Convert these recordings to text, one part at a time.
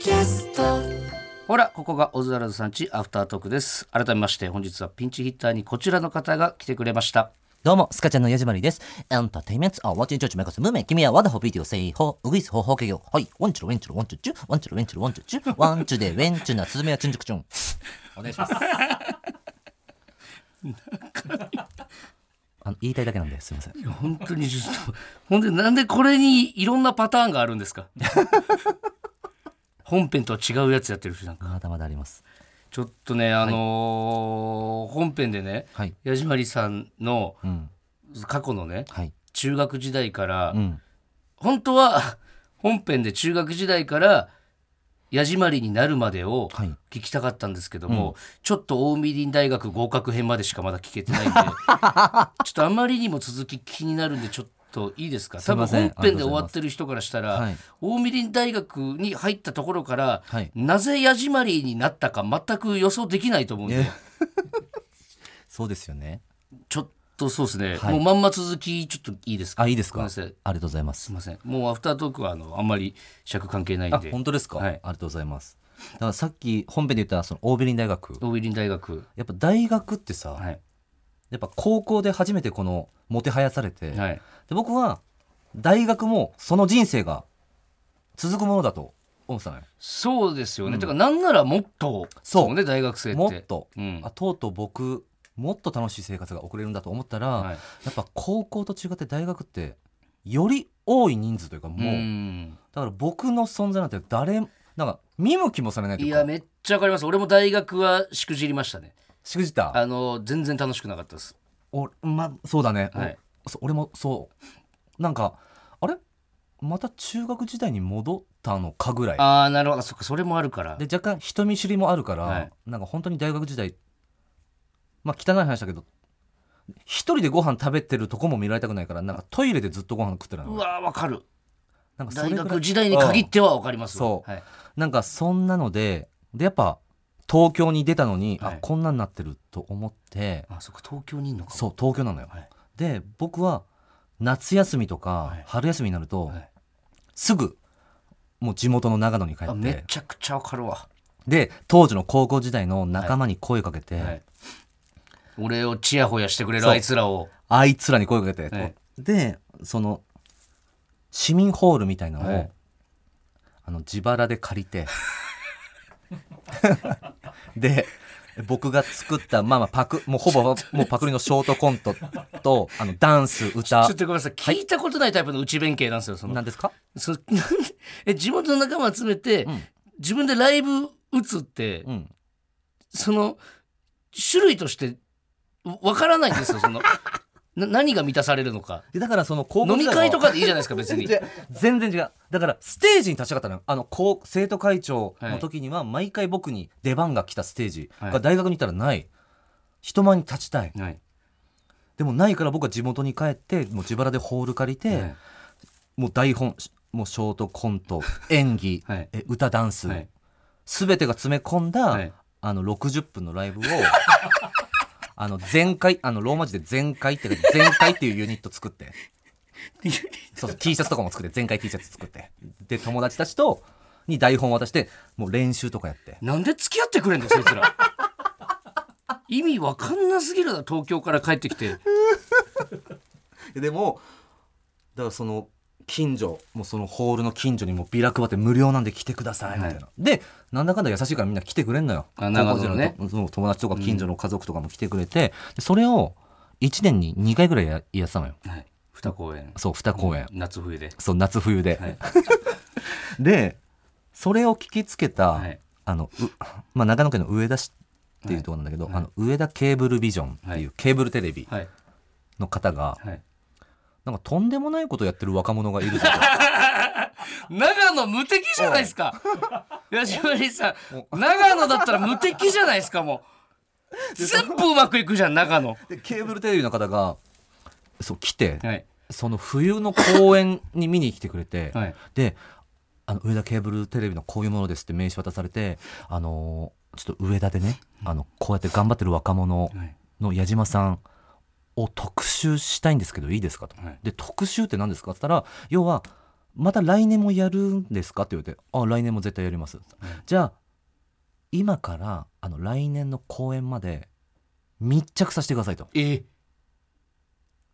キャストほらここがオズワルドさんちアフタートークです改めまして本日はピンチヒッターにこちらの方が来てくれましたどうも、スカちゃんのヤジマリです。エンターテイメント、あ、ワチンチョチメコス、ムメ、君はワダホビデオ、セイホー、ウグイス、ホーホー。はい、ワンチュル、ウェンチュル、ワンチュルチュ、ワンチュル、ウェンチュル、ワンチュルチュ、ワンチュで、ウェンチュな、スズメはチュンチュクチュン。お願いします。あの、言いたいだけなんで、すみません。本当にちょっとほんでなんでこれにいろんなパターンがあるんですか本編とは違うやつやってるしなんかまだまだあります。ちょっとねあのー本編でねはい。矢島りさんのうん。過去のねはい。中学時代から、うん。本当は 本編で中学時代から矢締まりになるまでをはい聞きたかったんですけども、ちょっと近江林大学合格編までしかまだ聞けてないんで ちょっとあまりにも続き気になるんでちょっといいですか？多分本編で終わってる人からしたら、はい。近江林大学に入ったところから、はい。なぜ矢締まりになったか全く予想できないと思うんで、え？そうですよね。ちょっとそうですね、はい。もうまんま続きちょっといいですか？あ、いいですか？ありがとうございます。すい。ません。もうアフタートークはあのあんまり尺関係ないんあ、で本当ですか、はい。ありがとうございます。だからさっき本編で言ったそのオーベリン大学。近江林大学。やっぱ大学ってさ、はいやっぱ高校で初めてこのもてはやされて、はい。で僕は大学もその人生が続くものだと思ってたのよ。そうですよね、てかなんならもっとそう。ね大学生って。もっと、うん。あとうとう僕もっと楽しい生活が送れるんだと思ったら、はい。やっぱ高校と違って大学ってより多い人数というかもう、うん。だから僕の存在なんて誰なんか見向きもされないいやめっちゃわかります俺も大学はしくじりましたねしくじった？あの全然楽しくなかったです。おまそうだね、はい。おそう俺もそう。なんかあれ？また中学時代に戻ったのかぐらい。ああなるほど。そっか。それもあるから。で若干人見知りもあるから、はい。なんか本当に大学時代まあ汚い話だけど一人でご飯食べてるとこも見られたくないからなんかトイレでずっとご飯食ってるのうわーわかる。なんかそれぐらい大学時代に限ってはわかります。わそう。はい、なんかそんなのででやっぱ東京に出たのに、はい。あこんなんなってると思って。あそっか東京にいんのか。そう東京なのよ、はい。で僕は夏休みとか、はい。春休みになると、はい。すぐもう地元の長野に帰っあめてちゃくちゃわかるわ、で当時の高校時代の仲間に声かけて、はい、俺をチヤホヤしてくれるあいつらを。あいつらに声かけて、はい。でその市民ホールみたいなのを、はい。あの自腹で借りて で僕が作ったまあまあパクもうほぼもうパクリのショートコントとあのダンス歌。ちょっとごめんなさい。聞いたことないタイプの内弁慶なんですよその。なんですか？そ え地元の仲間集めて、ん。自分でライブ打つって、うん。その種類としてわからないんですよそのな何が満たされるのか。でだからその高校飲み会とかでいいじゃないですか別に。で全然違う。だからステージに立ちたかったのよ。あの高生徒会長の時には毎回僕に出番が来たステージはい。が大学にいたらない、人前に立ちたい。はい。でもないから僕は地元に帰ってもう自腹でホール借りて、はい。もう台本もうショートコント 演技、はい。え歌ダンス、はい。全てが詰め込んだ、はい。あの60分のライブを あの全開あのローマ字で全開って書いて全開っていうユニット作って。そう T シャツとかも作って全開 T シャツ作って。で友達たちとに台本渡してもう練習とかやって。なんで付き合ってくれんのそいつら。意味わかんなすぎるな東京から帰ってきて。でもだからその近所もうそのホールの近所にもビラ配って無料なんで来てくださいみたいな、でなんだかんだ優しいからみんな来てくれんのよ。あ高校時代の友達とか近所の家族とかも来てくれて、でそれを1年に2回ぐらいややってたのよ。はい。二公演。そう2公演、夏冬で。そう夏冬で、はい。でそれを聞きつけた、はい。あのう、まあ、長野県の上田市っていうところなんだけど、あの上田ケーブルビジョンっていうケーブルテレビはい。の方が、はいなんかとんでもないことやってる若者がいるぞと。長野無敵じゃないですか。矢島りさん。長野だったら無敵じゃないですかもう。全部うまくいくじゃん長野。でケーブルテレビの方がそう来て、はい。その冬の公演に見に来てくれて、はい。であの上田ケーブルテレビのこういうものですって名刺渡されてあのーちょっと上田でねあのこうやって頑張ってる若者はい。の矢島さんを特集したいんですけどいいですかと、はい。で特集って何ですかって言ったら要はまた来年もやるんですか?」って言われて「あ来年も絶対やります」じゃあ今からあの来年の公演まで密着させてくださいと。え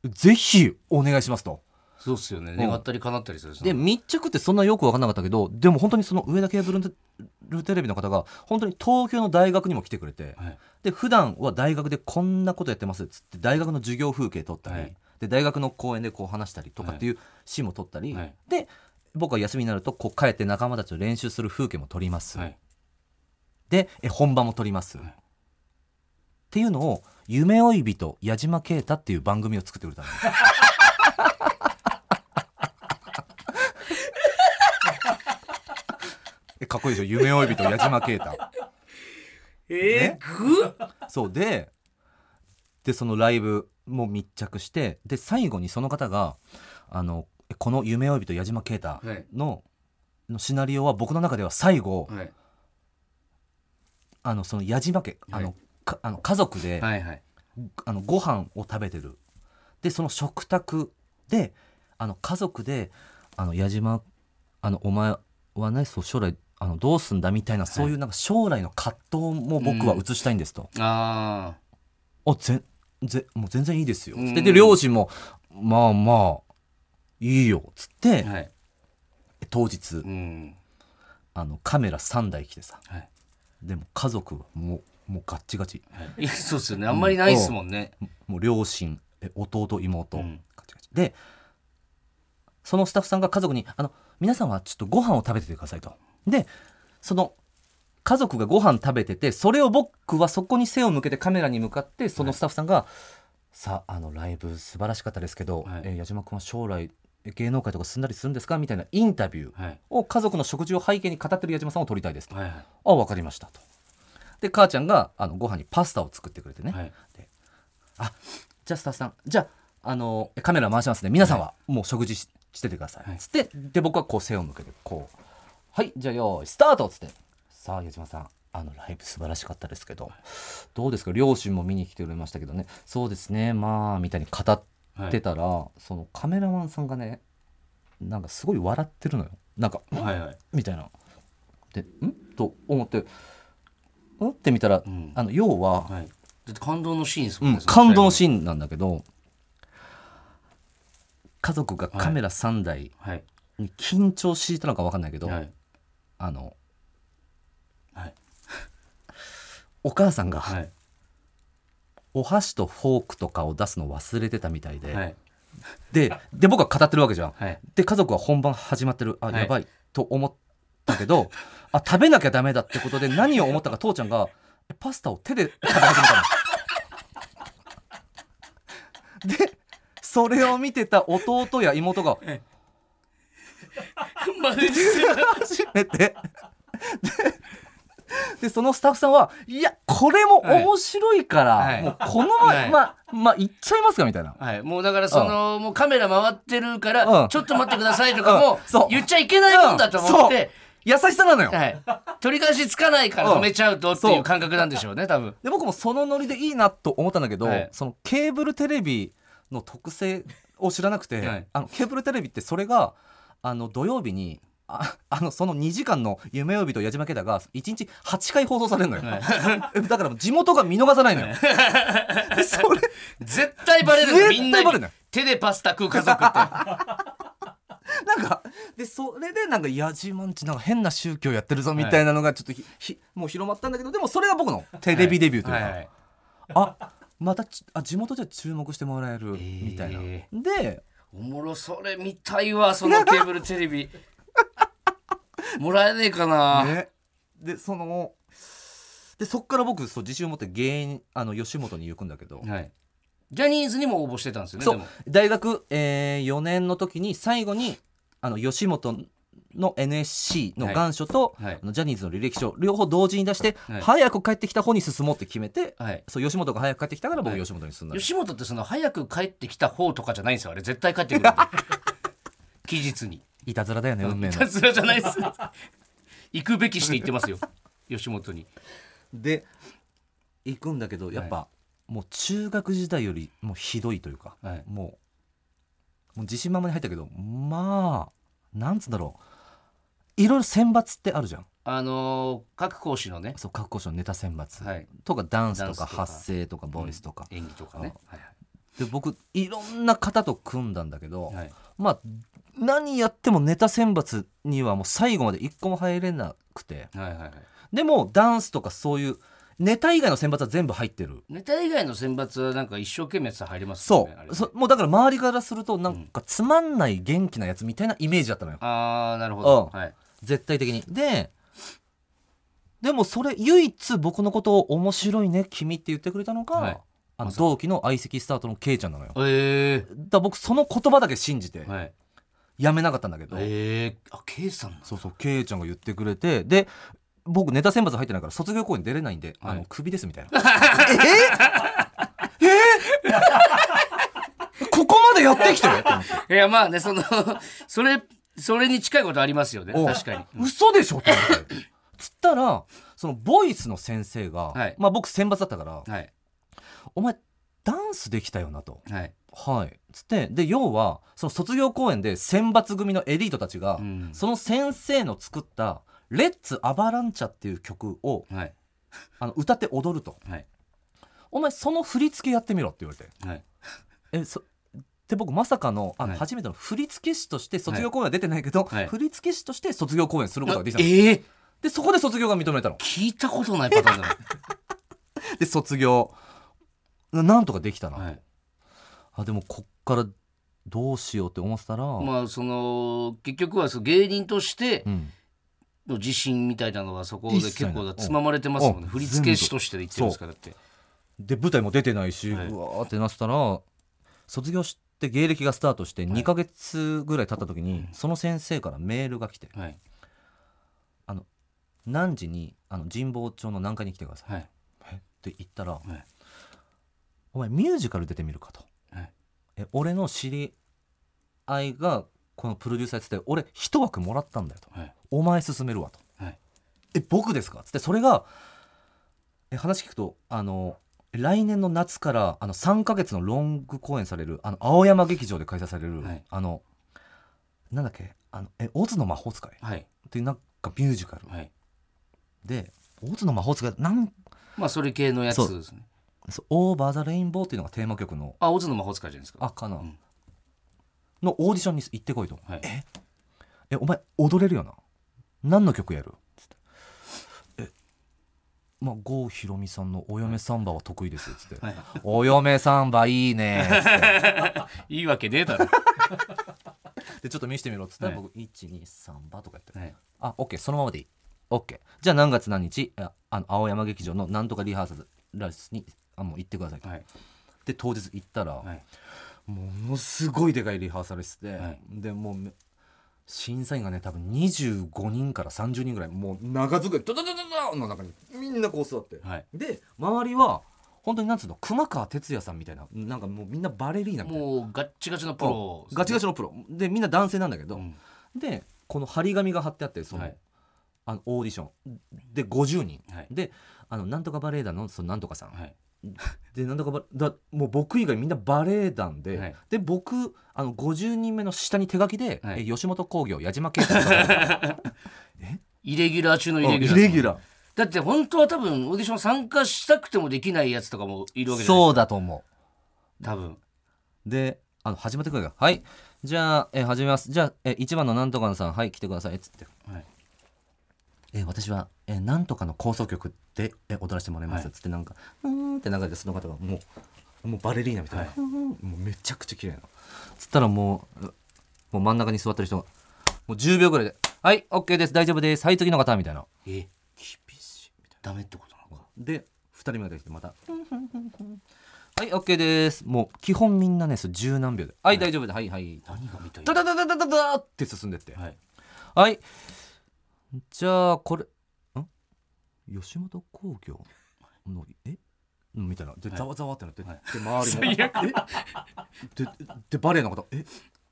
ぜひお願いしますとそうっすよね。ん。願ったり叶ったりするで密着ってそんなよく分かんなかったけどでも本当にその上田ケーブルテレビの方が本当に東京の大学にも来てくれてはい。で普段は大学でこんなことやってますっつって大学の授業風景撮ったり、はい。で大学の講演でこう話したりとかっていうシーンも撮ったり、はい。で僕は休みになるとこう帰って仲間たちと練習する風景も撮ります、はい。でえ本番も撮ります、はい。っていうのを「夢追い人矢島啓太」っていう番組を作ってくれたの えかっこいいでしょ？夢追い人矢島啓太。えー、ぐそうででそのライブも密着してで最後にその方があのこの「夢追い人矢島啓太はい。の」のシナリオは僕の中では最後、はい。あのその矢島家あの、はいかあの家族で、はいはい。あのご飯を食べてる。でその食卓であの家族で「あの矢島あのお前はねそう将来あのどうすんだ」みたいな、そういうなんか将来の葛藤も僕は映したいんですと。ああぜぜもう全然いいですよ」うん。つってで両親も「まあまあいいよ」っつって、あはい。当日うん。あのカメラ3台来てさ。はい。でも家族はもうもうガッチガチ。はい。いやそうっすよね。あんまりないっすもんね。もう両親え弟妹、うん。ガチガチ。でそのスタッフさんが家族に「あの皆さんはちょっとご飯を食べててください」と。でその家族がご飯食べててそれを僕はそこに背を向けてカメラに向かってそのスタッフさんが「さああのライブ素晴らしかったですけど、はい。えー矢島君は将来え芸能界とか進んだりするんですか?」みたいなインタビューはい。を家族の食事を背景に語ってる矢島さんを撮りたいですと。はいあ分かりましたと。で母ちゃんがあのご飯にパスタを作ってくれてね、はい。あじゃあスタッフさんじゃああのカメラ回しますね。皆さんはもう食事ししててください、はい。つってで僕はこう背を向けてこう「はいじゃあよーいスタート!」っつって「さあ矢島さんあのライブ素晴らしかったですけど。どうですか？両親も見に来てくれましたけどね。そうですね。まあ」みたいに語ってたら、そのカメラマンさんがねなんかすごい笑ってるのよ。なんかはいはい。みたいな。でん？と思ってんって見たら、うん。あの要は、はい。感動のシーンですうんもんね、感動のシーンなんだけど家族がカメラ3台はい。に緊張していたのか分かんないけど、はいあのはい。お母さんがはい。お箸とフォークとかを出すの忘れてたみたいで、はい。でで僕は語ってるわけじゃん。はい。で家族は本番始まってる。あはい。やばい、と思ったけどあ食べなきゃダメだってことで何を思ったか父ちゃんがパスタを手で食べ始めたの。でそれを見てた弟や妹がマジで初めてででそのスタッフさんはいやこれも面白いから、はい。もうこのまま、はい。まま行っちゃいますかみたいな。はい、もうだからその、もうカメラ回ってるから、うん。ちょっと待ってくださいとかも、うん。そう。言っちゃいけないもんだと思って、優しさなのよ。はい、取り返しつかないからうん。止めちゃうとってそいうう感覚なんでしょうね多分。で僕もそのノリでいいなと思ったんだけど、はい。そのケーブルテレビの特性を知らなくて、はい。あのケーブルテレビってそれがあの土曜日にあ あのその2時間の「夢呼びと矢島家だ」が1日8回放送されるのよ、だから地元が見逃さないのよ、で それ絶対バレるの絶対みんなに。バレるの手でパスタ食う家族って。なんかでそれでなんか矢島んちなんか変な宗教やってるぞみたいなのがちょっとひ、ひもう広まったんだけどでもそれが僕のテレビデビューというか、はいはい。あまたちあ地元じゃ注目してもらえるみたいな、えでおもろそれ見たいわそのケーブルテレビ。もらえねえかな、ね、でそのでそっから僕そう自信を持って芸人あの吉本に行くんだけど、はい、ジャニーズにも応募してたんですよねそう。大学、え4年の時に最後にあの吉本の NSC の願書と、はい。ジャニーズの履歴書両方同時に出して、はい。早く帰ってきた方に進もうって決めて、はい。そう吉本が早く帰ってきたから僕はい。吉本に進んだの、吉本ってその早く帰ってきた方とかじゃないんですよあれ。絶対帰ってくる。期日に。いたずらだよね運命の。いたずらじゃないです。行くべきして言ってますよ。吉本に。で行くんだけどやっぱ、もう中学時代よりもうひどいというか、はい。もうもう自信満々に入ったけどまあなんつうんだろういろいろ選抜ってあるじゃん。あのー各講師のね。そう各校舎のネタ選抜、はい。とかダンスとかダンスとか。発声とかボイスとか、演技とかね。はいで僕いろんな方と組んだんだけど、はい。はいまあ何やってもネタ選抜にはもう最後まで一個も入れなくて。はいはいはい。でもダンスとかそういうネタ以外の選抜は全部入ってる。ネタ以外の選抜はなんか一生懸命やってたら入りますそねあれね。そもうだから周りからするとなんかつまんない元気なやつみたいなイメージだったのよ。ああなるほど。うん。はい絶対的に。ででもそれ唯一僕のことを面白いね君って言ってくれたのが、はい。あの同期の相席スタートのケイちゃんなのよ。えら僕その言葉だけ信じてえはい。ややめなかったんだけど、ええあ K さんなんだ。そうそうケイちゃんが言ってくれてで僕ネタ選抜入ってないから卒業公演出れないんで、あはい。のクビですみたいな。ええ ここまでやってきてる？と思って。いやまあねそのそれそれに近いことありますよね。確かに。うん。嘘でしょ？って思って。つったらそのボイスの先生が、はい。まあ僕選抜だったからはい「お前ダンスできたよな」と。はい。はい、つってで要はその卒業公演で選抜組のエリートたちが、うん。その先生の作った「レッツ・アバランチャ」っていう曲をはい。あの歌って踊ると。はい「お前その振り付けやってみろ」って言われて。はい。えそで僕まさかのあの、はい。初めての振付師として卒業公演は出てないけど、はい。振付師として卒業公演することができたの。ええ。でそこで卒業が認めたの。聞いたことないパターンだで卒業。ななんとかできたな、なはい。あでもこっからどうしようって思ってたら、まあその結局はその芸人としてうん、の自信みたいなのはそこで結構つままれてますもんうん。ね振付師として言ってるんですからだって。で舞台も出てないし、はい。うわーってなってたら卒業して芸歴がスタートして2ヶ月ぐらい経った時に、その先生からメールが来てはい「あの何時にあの神保町の南海に来てください」はい。え？って言ったら、はい。お前ミュージカル出てみるか」と。はい「え俺の知り合いがこのプロデューサーやってて俺一枠もらったんだよ」と。はい「お前進めるわ」と。はい「え僕ですか?」つってそれがえ話聞くとあの来年の夏からあの3ヶ月のロング公演されるあの青山劇場で開催される、はい。あのなんだっけあのえオズの魔法使い。っはい。ていうなんかミュージカル。はい。でオズの魔法使いなんまあそれ系のやつですね。そう Over the Rainbow っていうのがテーマ曲の。あオズの魔法使いじゃないですか。あかな、うん。のオーディションに行ってこいと、はい。え？えお前踊れるよな。何の曲やる？まあ郷ひろみさんの「お嫁サンバ」は得意ですつって、はい。お嫁サンバいいねつって。いいわけねえだろ。でちょっと見せてみろっつったら、はい。僕123バとかやって、はい。あオッケーそのままでいい。オッケーじゃあ何月何日？ああの青山劇場のなんとかリハーサル室にあもう行ってくださいと、はい。で当日行ったら、はい。ものすごいでかいリハーサル室で、はい。でもうめ審査員がね多分25人から30人ぐらいもう長机ドドドドドの中にみんなこう座って、はい。で周りは本当になんつうの熊川哲也さんみたいななんかもうみんなバレリーナみたいな。もうガッチガチのプロガチガチのプロ。でみんな男性なんだけど、うん。でこの張り紙が貼ってあってその,、はい。あのオーディション。で50人、はい。であのなんとかバレエ団のそのなんとかさん、はいでなんとかバだもう僕以外みんなバレエ団で、はい。で僕あの50人目の下に手書きで、はい。え吉本興業矢島圭太さ イレギュラー中のんイレギュラー。イレギュラだって本当は多分オーディション参加したくてもできないやつとかもいるわーけじゃないそうだと思ですか多分。うであの始まってくるから「はい。じゃあ、え始めます。じゃあ、え1番のなんとかのさんはい来てください」っつって。はいえー私は、えーなんとかの構想曲で、えー踊らせてもらいます。はつってなんかうーんって流れてその方がもうもうバレリーナみたいな、はふーんもうめちゃくちゃ綺麗な。つったらもううもう真ん中に座ってる人がもう10秒ぐらいで「はい OK です。大丈夫です。はい次の方」みたいな。え厳しいみたいダメってことなのか。なで2人目が出てきてまた「はい OK です」もう基本みんなねそれ十何秒で「はい大丈夫ですはいはい」何が見たいダダダダダダって進んでって。はい。はい。じゃあ、これ、ん？吉本興業の、え？うんみたいな。で、はい。ざわざわってなって、はい。で、周りも、え？で、で、バレエの方、え、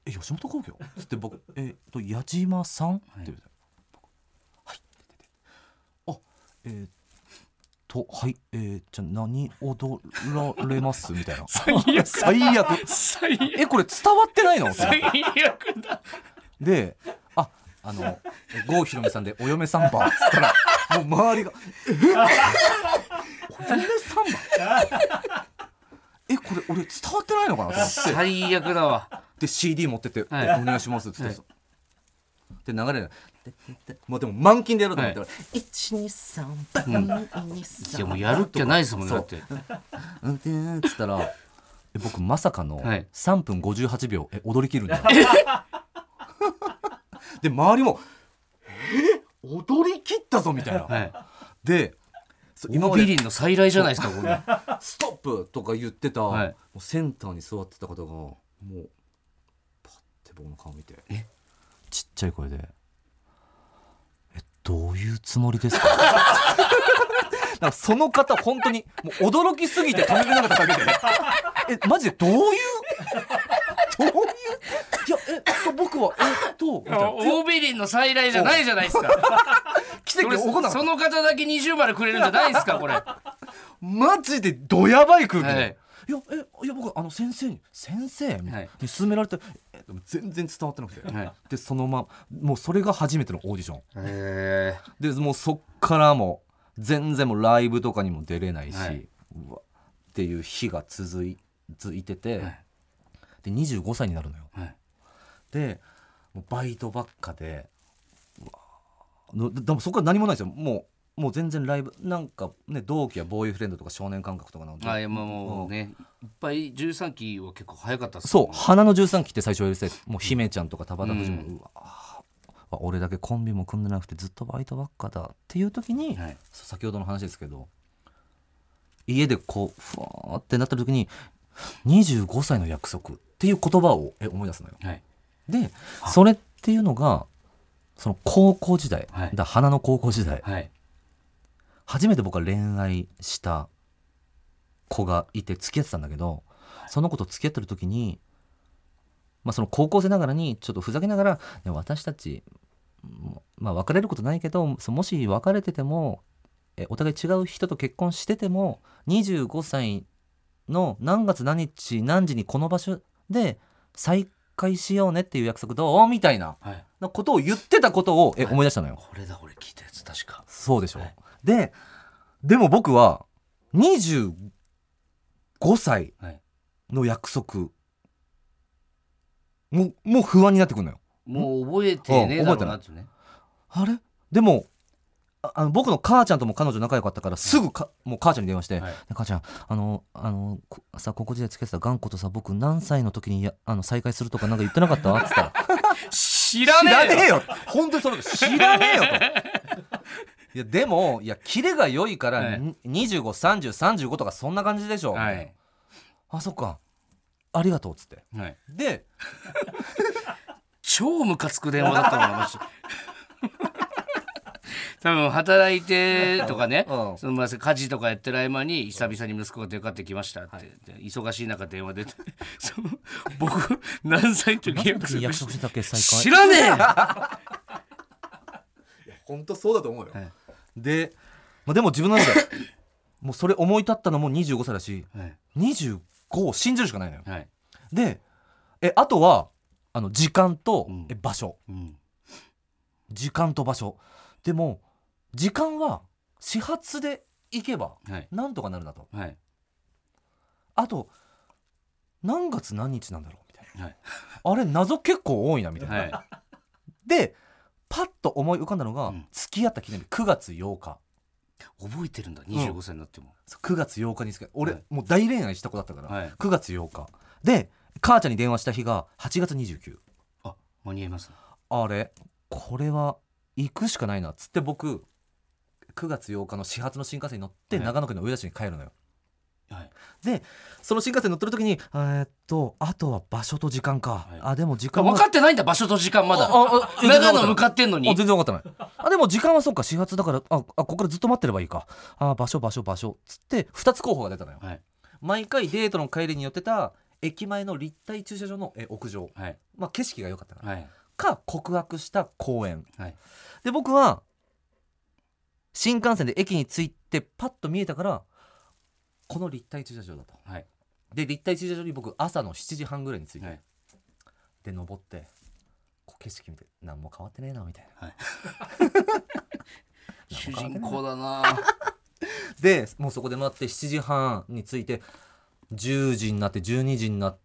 え、吉本興業？つって僕、えっと、矢島さん？って言うはい。あ、えーっと、はい、えー、じゃあ何踊られます？みたいな。最悪。最悪。最悪。え、これ伝わってないの？最悪だ。でああのえ郷ひろみさんで「お嫁サンバ」っつったらもう周りが「え？お嫁サンバえこれ俺伝わってないのかな?」と思って。最悪だわ。で CD 持ってって「はい。お願いします」っつって。はい。さで流れないもうでも満勤でやろうと思ったら「123バンいやもうやるっきゃないですもんねそう。だって。うんでーっつったらえ僕まさかのはい。3分58秒え踊り切るんだよ で周りも「え？踊り切ったぞ」みたいな、はい。で今ビリンの再来じゃないですかこれ「ストップ!」とか言ってた、はい。もうセンターに座ってた方がもうパッて僕の顔見て。え？ちっちゃい声で「えどういうつもりですか? 」なんかその方本当にもう驚きすぎて止めれなかっただけで「えマジでどういう？どういういやえっと僕はえっと」みたいな。大ビリンの再来じゃないじゃないですか。奇跡起こんなかったその方だけ20丸くれるんじゃないですかこれ。マジでドヤばい空気で、はい。い、やえいや僕あの先生に先生に勧められてえでも全然伝わってなくて、はい。でそのまもうそれが初めてのオーディション。へでもうそっからもう全然もうライブとかにも出れないし、はい。うわっていう日が続い続いてて、はいで25歳になるのよ。えはい。でもうバイトばっかでででもそこから何もないですよ。もうもう全然ライブなんかね同期はボーイフレンドとか少年感覚とかなので。あいやまあもうねいっぱい13期は結構早かったっすそう花の13期って最初やりて もう姫ちゃんとか田畑藤も、ううんわあ俺だけコンビも組んでなくてずっとバイトばっかだっていう時に、はい。先ほどの話ですけど家でこうふわーってなった時に25歳の約束っていう言葉をえ思い出すのよ。はい。でそれっていうのがその高校時代、はい。だ花の高校時代。はい。初めて僕は恋愛した子がいて付き合ってたんだけどその子と付き合ってる時に、まあ、その高校生ながらにちょっとふざけながら「ね私たち、もまあ、別れることないけどそもし別れててもえお互い違う人と結婚してても25歳の何月何日何時にこの場所で再会しようねっていう約束どう？みたいな。はい。なことを言ってたことをえはい。思い出したのよ。これだ俺聞いたやつ確か。そうでしょ、はいででも僕は25歳はい。の約束もうもう不安になってくるのよ。もう覚えてねえだろうなってね。あれ？でもああの僕の母ちゃんとも彼女仲良かったからすぐか、もう母ちゃんに電話して「はい。ね母ちゃんあのあのこさ高校時代付き合ってた頑固とさ僕何歳の時にやあの再会するとかなんか言ってなかった?」っつったら。知らねえよ。よ。本当にその知らねえよと。いやでもいやキレが良いから、はい。に253035とかそんな感じでしょ、はい。あそっか。ありがとうっつって。はい。で 超ムカつく電話だったもんマジ多分働いてとかね、うん。そのまあ家事とかやってる合間に久々に息子が出かかってきましたって、で忙しい中電話出て その僕何歳の時何約束してたっけ再会？知らねえ！よ本当そうだと思うよ、はい。で、まあ、でも自分の中でもうそれ思い立ったのも25歳だしはい。25を信じるしかないのよ。はい。でえあとはあの時間と、うん。え場所。うん。時間と場所でも時間は始発で行けばはい。なんとかなるなと。はい。あと何月何日なんだろうみたいはい。なあれ謎結構多いなみたいな、はい。でパッと思い浮かんだのが、うん。付き合った記念日9月8日。覚えてるんだ。25歳になっても、そう9月8日に付き合俺、はい。もう大恋愛した子だったから、はい。9月8日。で母ちゃんに電話した日が8月29あ間に合いますね。あれこれは行くしかないなっつって僕9月8日の始発の新幹線に乗ってはい。長野県の上田市に帰るのよ、はい。でその新幹線乗ってる時にえーっとあとは場所と時間か、はい。あでも時間は分かってないんだ場所と時間まだ。長野向かってんのに。あ全然分かってない。あでも時間はそっか始発だからああここからずっと待ってればいいか。あ場所場所場所。つって2つ候補が出たのよ。はい。毎回デートの帰りに寄ってた駅前の立体駐車場のえ屋上、はい。まあ、景色が良かったから、はいか告白した公園はい。で僕は新幹線で駅に着いてパッと見えたからこの立体駐車場だと。はい。で立体駐車場に僕朝の7時半ぐらいに着いて、はい。で登ってこう景色見て何も変わってねえなみたい な。主人公だな。でもうそこで待って7時半に着いて10時になって12時になっ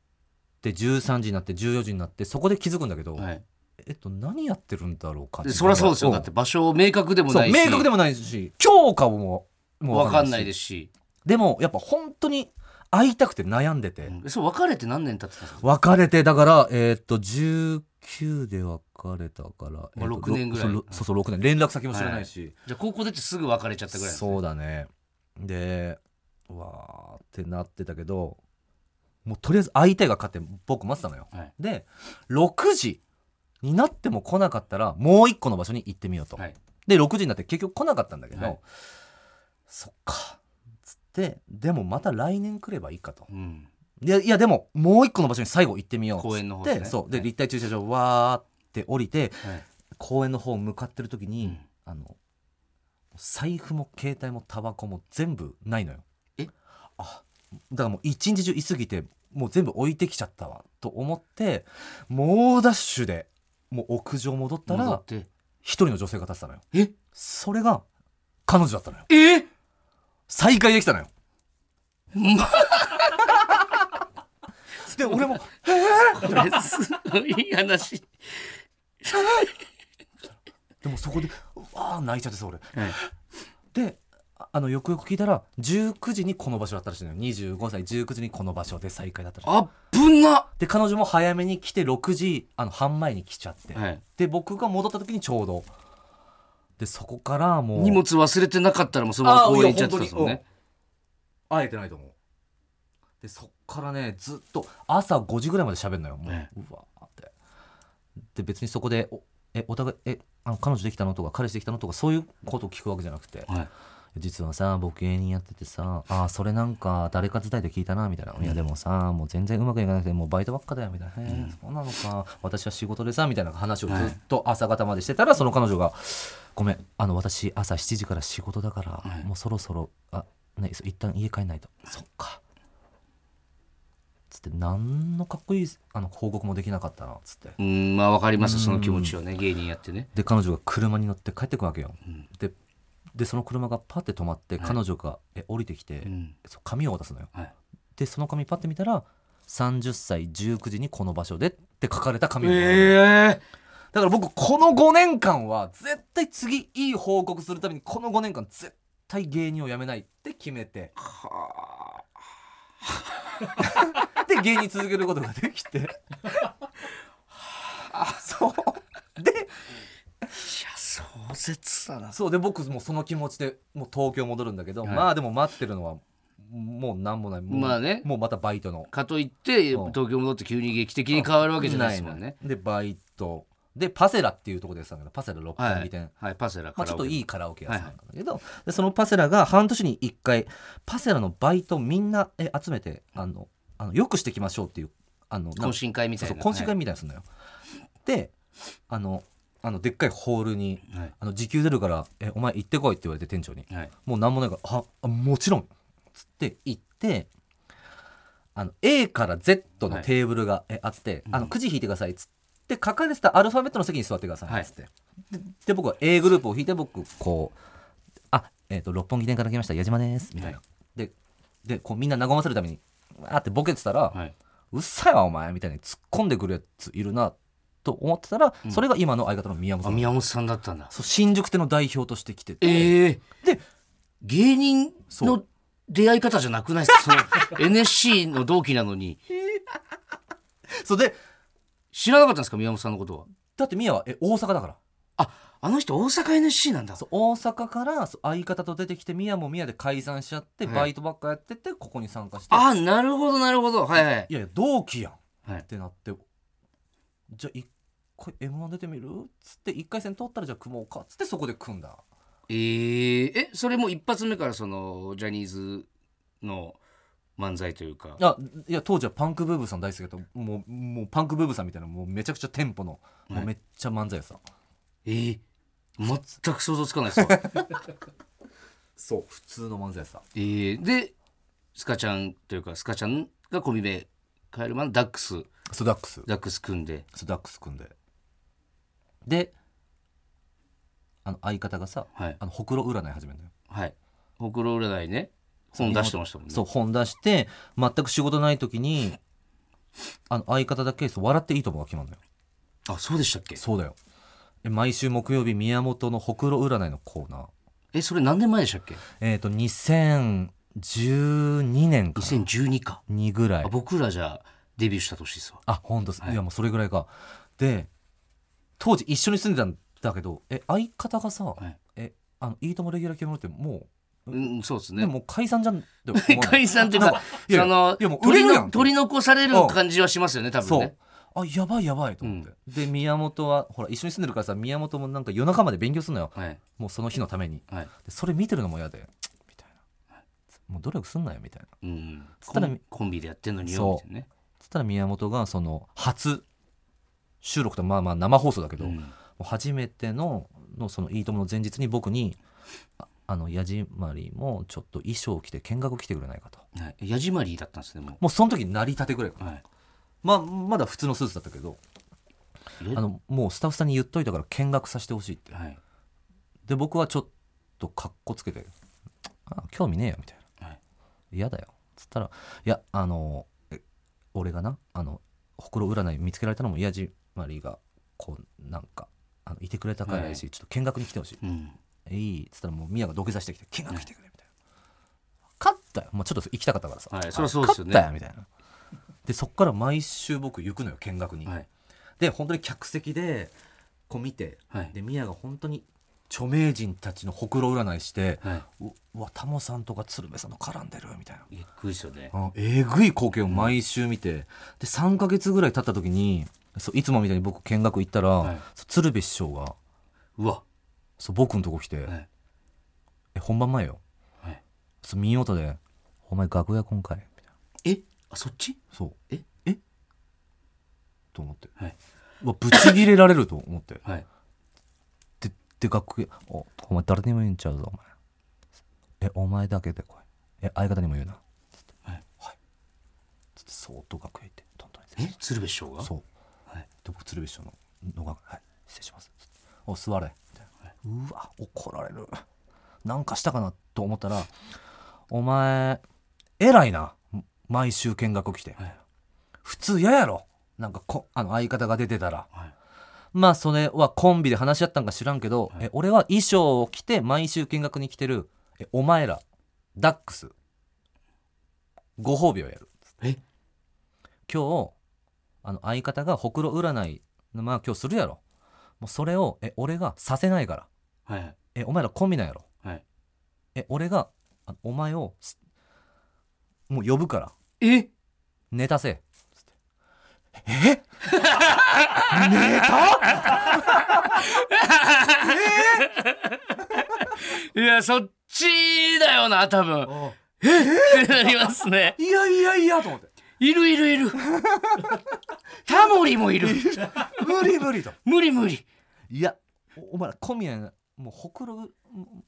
て13時になって14時になってそこで気づくんだけど、はいえっと何やってるんだろうかでそりゃそうですよ。だって場所明確でもないし。明確でもないし今日かももう分かんないですすし、でもやっぱ本当に会いたくて悩んでて、うん。そう別れて何年経ってたんですか？別れてだからえーっと19で別れたから、まあえーっと六年ぐらい。そうそうそう6年。連絡先も知らないし、じゃあ高校出てすぐ別れちゃったぐらいね。そうだね。でうわーってなってたけどもうとりあえず会いたいが勝って僕待ってたのよ。はい。で6時になっても来なかったらもう一個の場所に行ってみようと、はい。で6時になって結局来なかったんだけど、はい。そっか。つってでもまた来年来ればいいかと。うん。いやいやでももう一個の場所に最後行ってみよう。っ公園の方ですね。そう。ではい。立体駐車場わーって降りてはい。公園の方向かってる時に、うん。あの財布も携帯もタバコも全部ないのよ。え？あだからもう一日中居すぎてもう全部置いてきちゃったわ。と思って猛ダッシュでもう屋上戻ったら戻って。一人の女性が立ってたのよ。え？それが彼女だったのよ。え？再会できたのよ。ま で俺もこれすごい話。でもそこでうわー泣いちゃってさ俺。はいでああのよくよく聞いたら19時にこの場所だったらしいのよ。25歳19時にこの場所で再会だったらしい。あっぶな！で彼女も早めに来て6時あの半前に来ちゃって、はい。で僕が戻った時にちょうど。でそこからもう荷物忘れてなかったらもうそのまま公園行っちゃってたんですもんね。会えてないと思う。でそっからねずっと朝5時ぐらいまで喋るのよ。もう,、え。うわーって。で別にそこでおえお互いえあの彼女できたの？とか彼氏できたの？とかそういうことを聞くわけじゃなくて、はい実はさ僕芸人やっててさあーそれなんか誰か伝えて聞いたなみたいな、いやでもさもう全然うまくいかなくてもうバイトばっかだよみたいな、へえそうなのか私は仕事でさみたいな話をずっと朝方までしてたら、その彼女が「ごめんあの私朝7時から仕事だから、はい。もうそろそろあね一旦家帰んないと、そっか」つって何のかっこいいあの報告もできなかったなっつって。うんまあわかりますその気持ちをね芸人やってね。で彼女が車に乗って帰ってくわけよ、ん。ででその車がパッて止まって、彼女がえ降りてきて、うん。そう紙を渡すのよ。はい。でその紙パッて見たら30歳19時にこの場所でって書かれた紙を。もらうのえ。だから僕この5年間は絶対次いい報告するためにこの5年間絶対芸人を辞めないって決めて。で芸人続けることができて。そう。で壮絶だな。そうで僕もその気持ちでもう東京戻るんだけど、はい。まあでも待ってるのはもう何もない。もう,、まあね。もうまたバイトの。かといってうん。東京戻って急に劇的に変わるわけじゃないですもんね。でバイト。でパセラっていうところでやってたんだけどパセラ六はい本木店、はい。パセラまあ、ちょっといいいカラオケ屋さんなんだけど、でそのパセラが半年に1回パセラのバイトみんなえ集めてあのあのよくしていきましょうっていうあの懇親会みたそいうな。そう懇親会みたいなのするのよ、であのあのでっかいホールにはい。あの時給出るからえお前行ってこいって言われて店長に。はい。もう何もないからああもちろん。つって行ってあの A から Z のテーブルが、えあって、あのくじ引いてください。っつって書かれてたアルファベットの席に座ってくださいっつって、でで僕は A グループを引いて僕こう「あえっ、と六本木店から来ました。矢島です」みたいな、はででこうみんな和ませるためにわーってボケてたら「はい。うっさいわお前」みたいに突っ込んでくるやついるなと思ってたら、それが今の相方の宮本さん。あ宮本さんだったんだ。そう新宿店の代表として来てて。ええで芸人の出会い方じゃなくないですか？その NSC の同期なのに。そうで知らなかったんですか？宮本さんのことは。だって宮はえ大阪だから。ああの人大阪 NSC なんだ。そう大阪からそう相方と出てきて宮も宮で解散しちゃって、はい。バイトばっかやっててここに参加して。あなるほどなるほど。はいはい。いやいや同期やん。っはい。てなってじゃあ一回 m 1出てみる？っつって1回戦通ったらじゃあ組もうかっつってそこで組んだ。えー、えそれも一発目からそのジャニーズの漫才というか。あいや当時はパンクブーブーさん大好きだけどもうもうパンクブーブーさんみたいなもうめちゃくちゃテンポの、もうめっちゃ漫才やさえー、全く想像つかないですわ。そう普通の漫才やさえー、でスカチャンというかスカチャンがコンビ名変えるまでダックススダックス。ダックス組んで。スダックス組んで。であの相方がさはい。あのほくろ占い始めるのよ。はい。ほくろ占いね。本出してましたもんね。そう本出して全く仕事ない時にあの相方だけそう笑っていいともが決まるのよ。あそうでしたっけ？そうだよ。え毎週木曜日宮本のほくろ占いのコーナー。えそれ何年前でしたっけ？えっ、と2012年かな。2012か。2ぐらい。あ僕らじゃあデビューした年ですわ。あ本当です、はい。い、やもうそれぐらいか。で当時一緒に住んでたんだけどえ相方がさ、はい。えあのいいともレギュラー決まるってもうんそうですう、ね。でもう解散じゃん 解散っていうかそのいやもう取りの取り残される感じはしますよね多分そう。ねあやばいやばいと思って、で宮本はほら一緒に住んでるからさ宮本もなんか夜中まで勉強するのよ。はい。もうその日のために。はい。でそれ見てるのも嫌でみたいな。もう努力すんなよみたいな。うんつったらコンビでやってんのにそう。よみたいなねつったら宮本がその初収録とまあまあ生放送だけど、もうん。う初めてののその「いいとも!」の前日に僕に「ああの矢島りもちょっと衣装を着て見学来てくれないか」と。はい。ヤジマリーだったんですねももうその時成り立てぐらいかはい。まあまだ普通のスーツだったけどえ？あのもうスタッフさんに言っといたから見学させてほしいって。はい。で僕はちょっとかっこつけて「あ興味ねえよ」みたいな。はい「嫌だよ」つったら「いやあのえ俺がなあのほくろ占い見つけられたのも矢島りがこうなんかあのいてくれたからやし、ちょっと見学に来てほしい」うん。いいっつったらもうミヤが土下座してきて見学来てくれみたいな、勝ったよ。もうちょっと行きたかったからさ、はいそりゃそうですよね。勝ったよみたいな。でそっから毎週僕行くのよ見学に、はいで本当に客席でこう見てはいでミヤが本当に著名人たちのほくろ占いしては「ううわタモさんとか鶴瓶さんの絡んでる」みたいな。いびっくりですよね。あえぐい光景を毎週見て、で3か月ぐらい経った時にそういつもみたいに僕見学行ったら、はい。鶴瓶師匠がうわ。そう僕のとこ来て、はい。え本番前よ。はい。そう見事で「お前楽屋今回」みたいな。え？あそっち？そう。え？え？と思って、はい。うわぶち切れられると思って。はいでで楽屋「おお前誰にも言うんちゃうぞお前。えお前だけで来い。え相方にも言うな」つってはい。はい」つってそーっと楽屋行ってトントンにえ？鶴瓶師匠が？そう。はい。で僕鶴瓶師匠ののがはい。失礼します」お座れ」みたい。な、うわ怒られる。なんかしたかなと思ったら「お前偉いな。毎週見学来て」はい。普通嫌やろ。なんかこあの相方が出てたら。はいまあそれはコンビで話し合ったんか知らんけど、はい。え俺は衣装を着て毎週見学に来てるえお前らダックスご褒美をやる。え？今日あの相方がほくろ占いのまあ今日するやろ。もうそれをえ俺がさせないから。はいえお前らコンビなんやろ。はい。え俺があお前をすもう呼ぶから。え？ネタせえ？ネタいやそっちだよな多分。ってなりますね。いやいやいやと思って。いるいるいる。タモリもいる。無理無理と。無理無理。いやおお前ら小宮なもうほくろも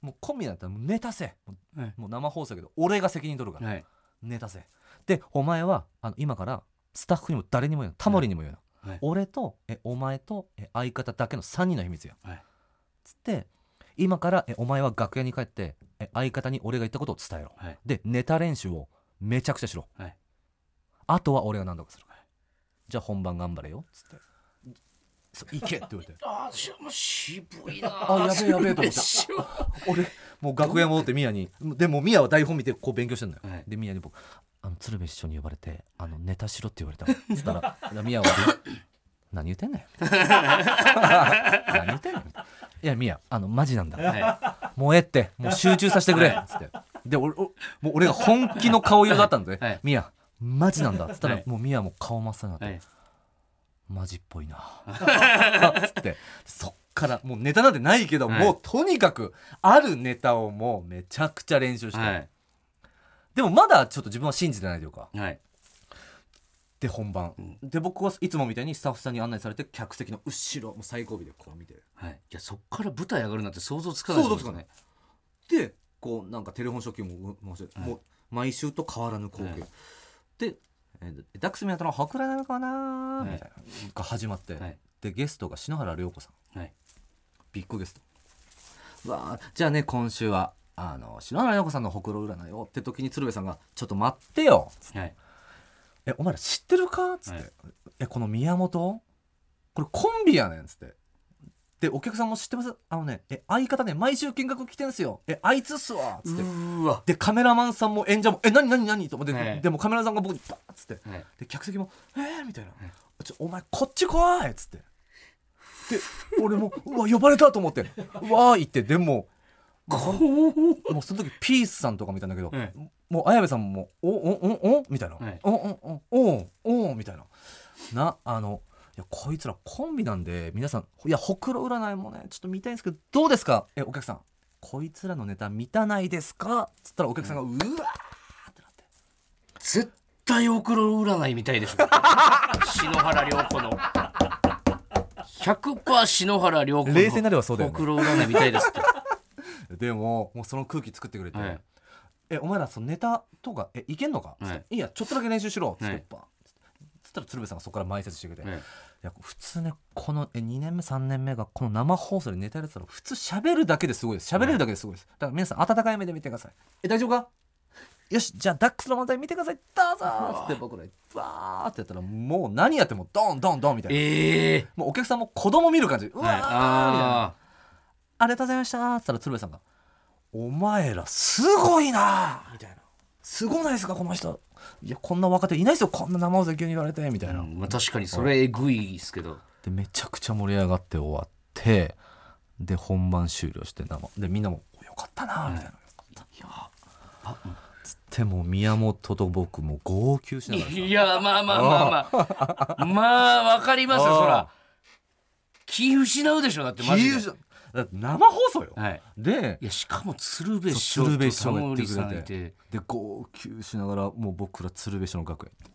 もう小宮だったらネタせ。もう,、生放送やけど俺が責任取るから、はい。ネタせ。でお前はあの今からスタッフにも誰にも言うな。タモリにも言うな、はい。俺とえお前とえ相方だけの3人の秘密や、はい。つって今からえお前は楽屋に帰ってえ相方に俺が言ったことを伝えろ。はい。でネタ練習をめちゃくちゃしろ、はい。あとは俺が何とかする、じゃあ本番頑張れよ。つって。そう行けって言われて。あーしもう渋いなあやべえやべえと思った。俺もう楽屋戻ってミヤに。でもミヤは台本見てこう勉強してんのよ、はい。でミヤに僕あの鶴瓶師匠に呼ばれてあのネタしろって言われたの。つったらミヤは 何言ってんねん。何言ってんねん。いやミヤあのマジなんだ。はもうええって。もう集中させてくれ。っつって。で俺おもう俺が本気の顔色だったんで、はい。ミヤマジなんだ。っつったら、はいもうミヤも顔真っ青になって、マジっぽいな。つって。そっからもうネタなんてないけど、はい。もうとにかくあるネタをもうめちゃくちゃ練習して、はいでもまだちょっと自分は信じてないというか。はい。で本番、うん。で僕はいつもみたいにスタッフさんに案内されて客席の後ろもう最後尾でこう見て。はい。いやそっから舞台上がるなんて想像つかないですかね。でこうなんかテレフォン初級ももうはい。もう毎週と変わらぬ光景、はい。で、えーダックスミナトのほくらなのかな、はいみたいなが始まって、はい。でゲストが篠原涼子さん。はい。ビッグゲスト。うわあじゃあね今週はあの篠原涼子さんのほくろ占いをって時に鶴瓶さんが「ちょっと待ってよ」はいえお前ら知ってるか?」っつって、はいえこの宮本これコンビやねん」っつって。でお客さんも知ってます？あのねえ相方ね毎週見学来てんすよえあいつっすわっつって。うわ。でカメラマンさんも演者も「え何何何?」と思って、はい。でもカメラさんが僕にバーッつって。はい。で客席も「えー?」みたいな「ちょお前こっち来い!」っつって。で俺もうわ呼ばれたと思ってうわー行って。でももうそん もうその時ピースさんとか見たんだけど、はいもう綾部さんも「おおおおみたいな。はい「おおおおおみたいな。なあのいやこいつらコンビなんで皆さんいやほくろ占いもねちょっと見たいんですけどどうですか？えお客さん。こいつらのネタ見たないですか？っつったらお客さんがうわーってなって。絶対おくろ占いみたいでしょ。篠原涼子の。100%篠原涼子の冷静になればそうだよね。おくろ占いみたいですってでももうその空気作ってくれて、はいえお前らそのネタとかえいけんのか、はい。い、いやちょっとだけ練習しろっつって、はい。バー。ンつったら鶴瓶さんがそこから前説してくれて、いはいや普通ねこのえ2年目3年目がこの生放送でネタやってたら普通喋るだけですごいです。喋れるだけですごいです。だから皆さん温かい目で見てください。え大丈夫か？よしじゃあダックスの漫才見てください。どうぞーっつって僕らバーってやったらもう何やってもドンドンドンみたいな。ええもうお客さんも子供見る感じ。うわーはい。みたいなあありがとうございました」っつったら鶴瓶さんが「お前らすごいな」みたいな「すごないですかこの人。いやこんな若手いないですよ。こんな生放送で急に言われて」みたいな、あ、うんまあ、確かにそれえぐいですけど。でめちゃくちゃ盛り上がって終わってで本番終了して生。でみんなも「よかったな」みたいな。いやあつってもう宮本と僕も号泣しながらさ。いやまあまあまあまあまあ。わかりますよそら。気失うでしょだってマジでだって生放送よ、はい。でいやしかも鶴瓶師匠そう鶴瓶と師匠が言ってタモリさんくれていて。で号泣しながらもう僕ら鶴瓶師匠の楽屋。に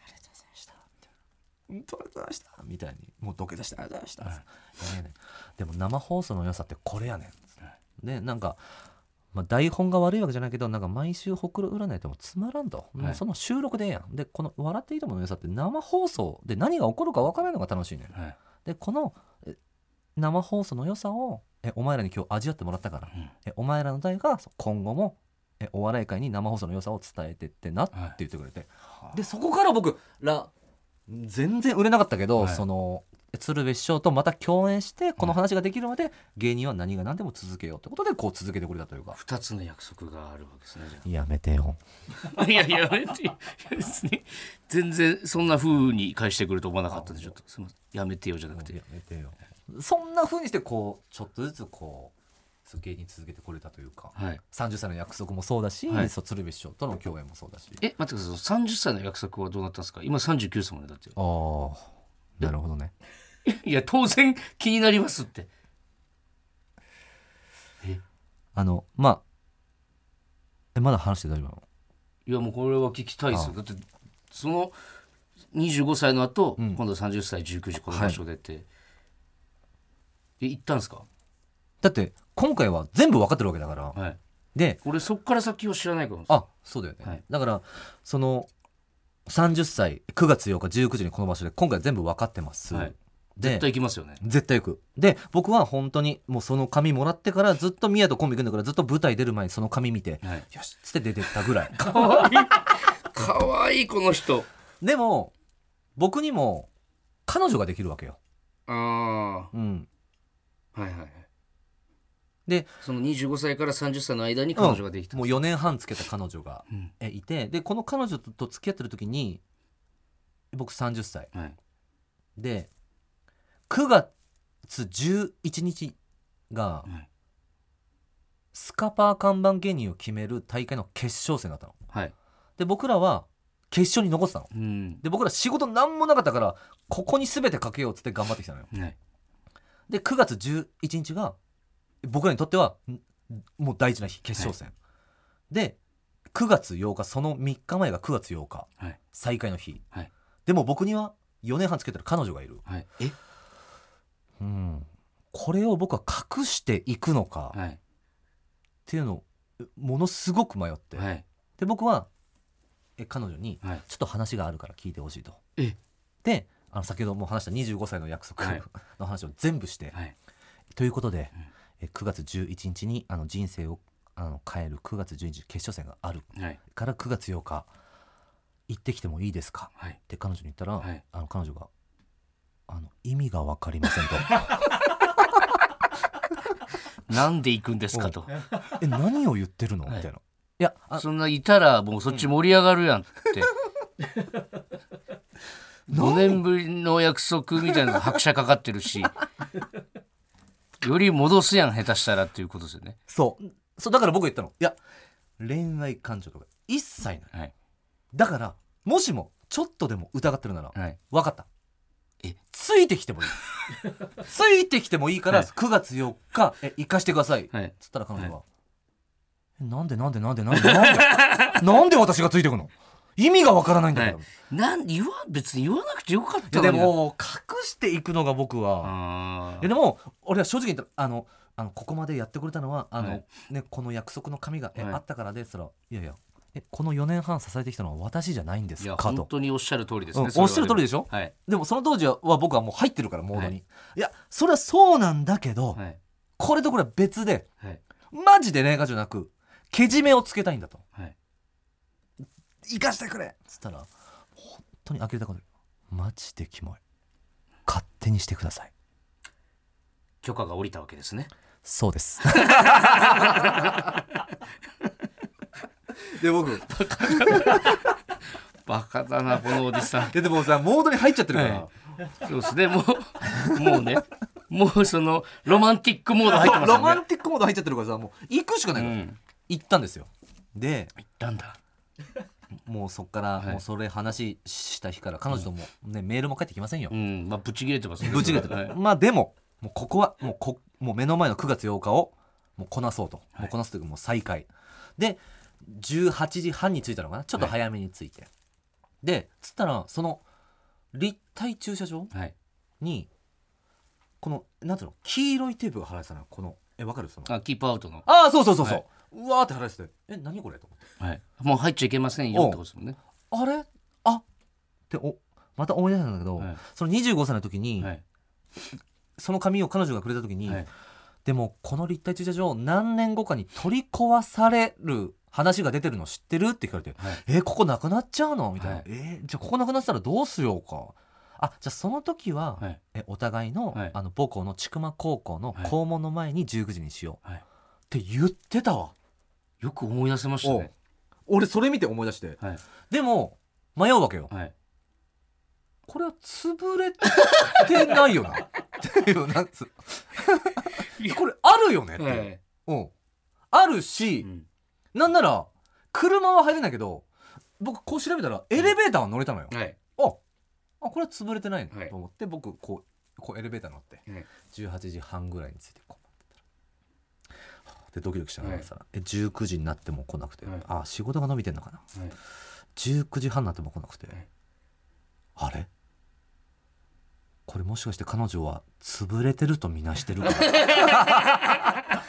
ありがとうございました」みたいな「本当ありがとうございました」みたいにもう土下座して「ありがとうございました」い。やねでも生放送の良さってこれやねん。でなんか、まあ、台本が悪いわけじゃないけどなんか毎週ほくろ占いってもつまらんと、もうその収録でええやん。でこの「笑っていいとも」の良さって生放送で何が起こるか分からないのが楽しいねん。はい。でこのえ生放送の良さをえお前らに今日味わってもらったから、うん。えお前らの代が今後もえお笑い界に生放送の良さを伝えてってなってはい。言ってくれて、でそこから僕ら全然売れなかったけど、はい。その鶴瓶師匠とまた共演してこの話ができるまで芸人は何が何でも続けようってことでこう続けてくれたというか。二つの約束があるわけですねじゃやめてよ。あ いやいや別に全然そんな風に返してくると思わなかったんでちょっとすみません。やめてよじゃなくて。やめてよそんな風にしてこうちょっとずつこう芸人続けてこれたというかはい。30歳の約束もそうだし、はい。そう鶴瓶師匠との共演もそうだし。え待ってください。30歳の約束はどうなったんですか？今39歳までだって。ああなるほどね。いや当然気になりますって。あのまあえまだ話して大丈夫なの？いやもうこれは聞きたいですよ。あだってその25歳の後、うん。今度30歳19時この場所でって、え行ったんですか？だって今回は全部分かってるわけだから、はい。で俺そっから先を知らないからあそうだよね、はい。だからその30歳9月8日19時にこの場所で今回全部分かってます、はい。で絶対行きますよね。絶対行く。で僕は本当にもうその紙もらってからずっと宮とコンビ組んだからずっと舞台出る前にその紙見て、はい。よしっつって出てったぐらい。かわいい。かわいいこの人。でも僕にも彼女ができるわけよ、あうん、あはいはいはい。でその25歳から30歳の間に彼女ができた、もう4年半つけた彼女がいてでこの彼女とと付き合ってる時に僕30歳。はい。で9月11日がはい。スカパー看板芸人を決める大会の決勝戦だったの。はい。で僕らは決勝に残ってたの。うん。で僕ら仕事何もなかったからここに全てかけようっつって頑張ってきたのよ。はいで9月11日が僕らにとってはんもう大事な日決勝戦、で9月8日その3日前が9月8日はい。再会の日、はい。でも僕には4年半つけてる彼女がいる、はい。え？うん、これを僕は隠していくのかっはい。ていうのをものすごく迷って、はい。で僕はえ彼女にはい。ちょっと話があるから聞いてほしいと。え？であの先ほども話した25歳の約束はい。の話を全部して、はい。ということで、え9月11日にあの人生をあの変える9月11日決勝戦があるはい。から9月8日行ってきてもいいですか？はい。って彼女に言ったら、はい。あの彼女があの意味が分かりませんと。なんで行くんですかと。え何を言ってるの？みはい。たいな、い、やあそんないたらもうそっち盛り上がるやんって、5年ぶりのお約束みたいなの拍車かかってるし より戻すやん下手したらっていうことですよね。そう。そうだから僕言ったの。いや恋愛感情とか一切ない。はい。だからもしもちょっとでも疑ってるなら、はい。分かった。え？ついてきてもいい。ついてきてもいいから、はい。9月4日え行かしてください、はい。つったら彼女は、えなんでなんでなんでなんでなんで？なんで私がついてくの？意味がわからないんだけど、はい。い、なん言わ別に言わなくてよかったやでも隠していくのが僕は、あいやでも俺は正直言ったらあのあのここまでやってくれたのはあの、はい。ね、この約束の紙が、えはい。あったからでそしたらいやいや。えこの4年半支えてきたのは私じゃないんですかと。本当におっしゃる通りですね、うんおっしゃる通りでしょ？はい。でもその当時はは僕はもう入ってるからモードに、はい。い、やそれはそうなんだけど、はい。これとこれは別ではい。マジで恋愛じゃなくけじめをつけたいんだとはい行かしてくれ！っつったら本当に呆れたことマジでキモい。勝手にしてください。許可が下りたわけですね。そうです。で僕。い バカだなこのおじさん。やでもさモードに入っちゃってるから、はいそうですね。もうもうね。もうそのロマンティックモード入ってますよね。ロマンティックモード入っちゃってるからさもう行くしかないから、うん。行ったんですよ。でなんだもうそっから、はい。もうそれ話した日から彼女とも、ねメールも返ってきませんよ。う、ん。まあぶち切れてますねぶち切れてまあでももうここはもうこもう目の前の9月8日をもうこなそうと、はい。もうこなすというかもう再開。で18時半に着いたのかな？ちょっと早めに着いて、でつったらその立体駐車場はい。にこのなんつうの？黄色いテープが貼られてたのよ。このえわかる？その。あキープアウトの。ああそうそうそうそう、はいうわーって貼られててえ何これと思って。はい。もう入っちゃいけませんよってことですもんね。あれ？あ？っておまた思い出したんだけど、はい。その25歳の時に、はい。その紙を彼女がくれた時に、はい。でもこの立体駐車場何年後かに取り壊される話が出てるの知ってるって聞かれてはい「えここなくなっちゃうの?」みたいな「はい。えじゃあここなくなったらどうしようか」あじゃあその時は、はい。えお互いの,、はい。あの母校の千曲高校のはい。校門の前に19時にしよう、はい。って言ってたわよく思い出せましたね。俺それ見て思い出して。はい。でも迷うわけよ。はい。これは潰れてないよな。っていうなんつうこれあるよねって、はいう。んあるし、うん。なんなら車は入れないけど僕こう調べたらエレベーターは乗れたのよ、はい。ああこれは潰れてないはい。と思って、僕こうこうエレベーター乗ってはい。18時半ぐらいについてこでドキドキしながらさ、え19時になっても来なくて、はい。あ仕事が伸びてんのかな？はい。19時半になっても来なくて、はい。あれ？これもしかして彼女は潰れてるとみなしてるか？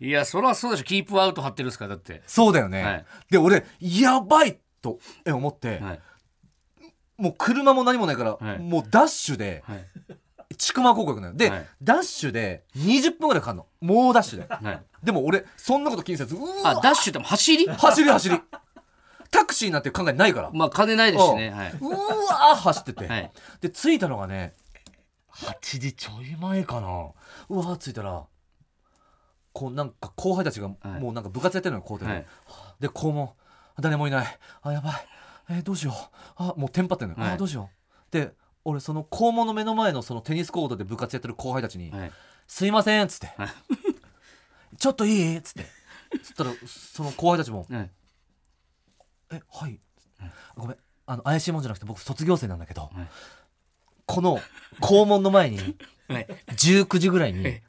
いやそりゃそうでしょ。キープアウト貼ってるんですからだって。そうだよね、はい。で俺やばいとえ思って、はい。もう車も何もないから、はい。もうダッシュではい千曲高校行くの。よで、はい。ダッシュで20分ぐらいかかんの。もうダッシュで。はい。でも俺そんなこと気にせずうわあダッシュでも走り？走り走り。タクシーなんて考えないから、まあ金ないですしね。はい。うわー走ってて、はい。で着いたのがね8時ちょい前かな。うわー着いたらこうなんか後輩たちがはい。もうなんか部活やってるのよ校庭で、はい。で校門誰もいない。あやばい。えーどうしよう。あもうテンパってんのよ、はい。あどうしよう。で俺その校門の目の前のそのテニスコートで部活やってる後輩たちにはい「すいません」っつって。はい「ちょっといい?」っつって。つったらその後輩たちもはい「えはい」ごめん。あの怪しいもんじゃなくて僕卒業生なんだけど、はい。この校門の前にはい。19時ぐらいに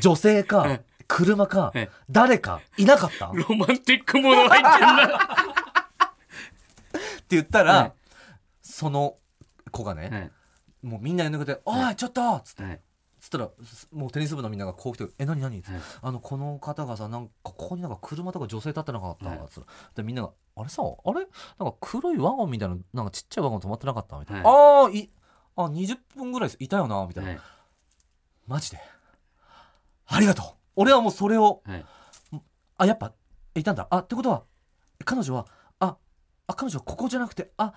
女性かはい。車かはい。誰かいなかった？ってロマンティックモード入ってんな言ったら、はい。その子がね、はいもうみんなに抜けて「おいちょっと!」っつって。はい。つったらもうテニス部のみんながこう来て「え何？何?」はい。あのこの方がさなんかここになんか車とか女性立ってなかった」はい。つったら。でみんなが「あれさあれ？なんか黒いワゴンみたいななんかちっちゃいワゴン止まってなかった?」みたいな「はああいあ20分ぐらいいたよなみたいな、はい。マジで。ありがとう。俺はもうそれをはい。あやっぱいたんだ。あってことは彼女はああ彼女はここじゃなくてああ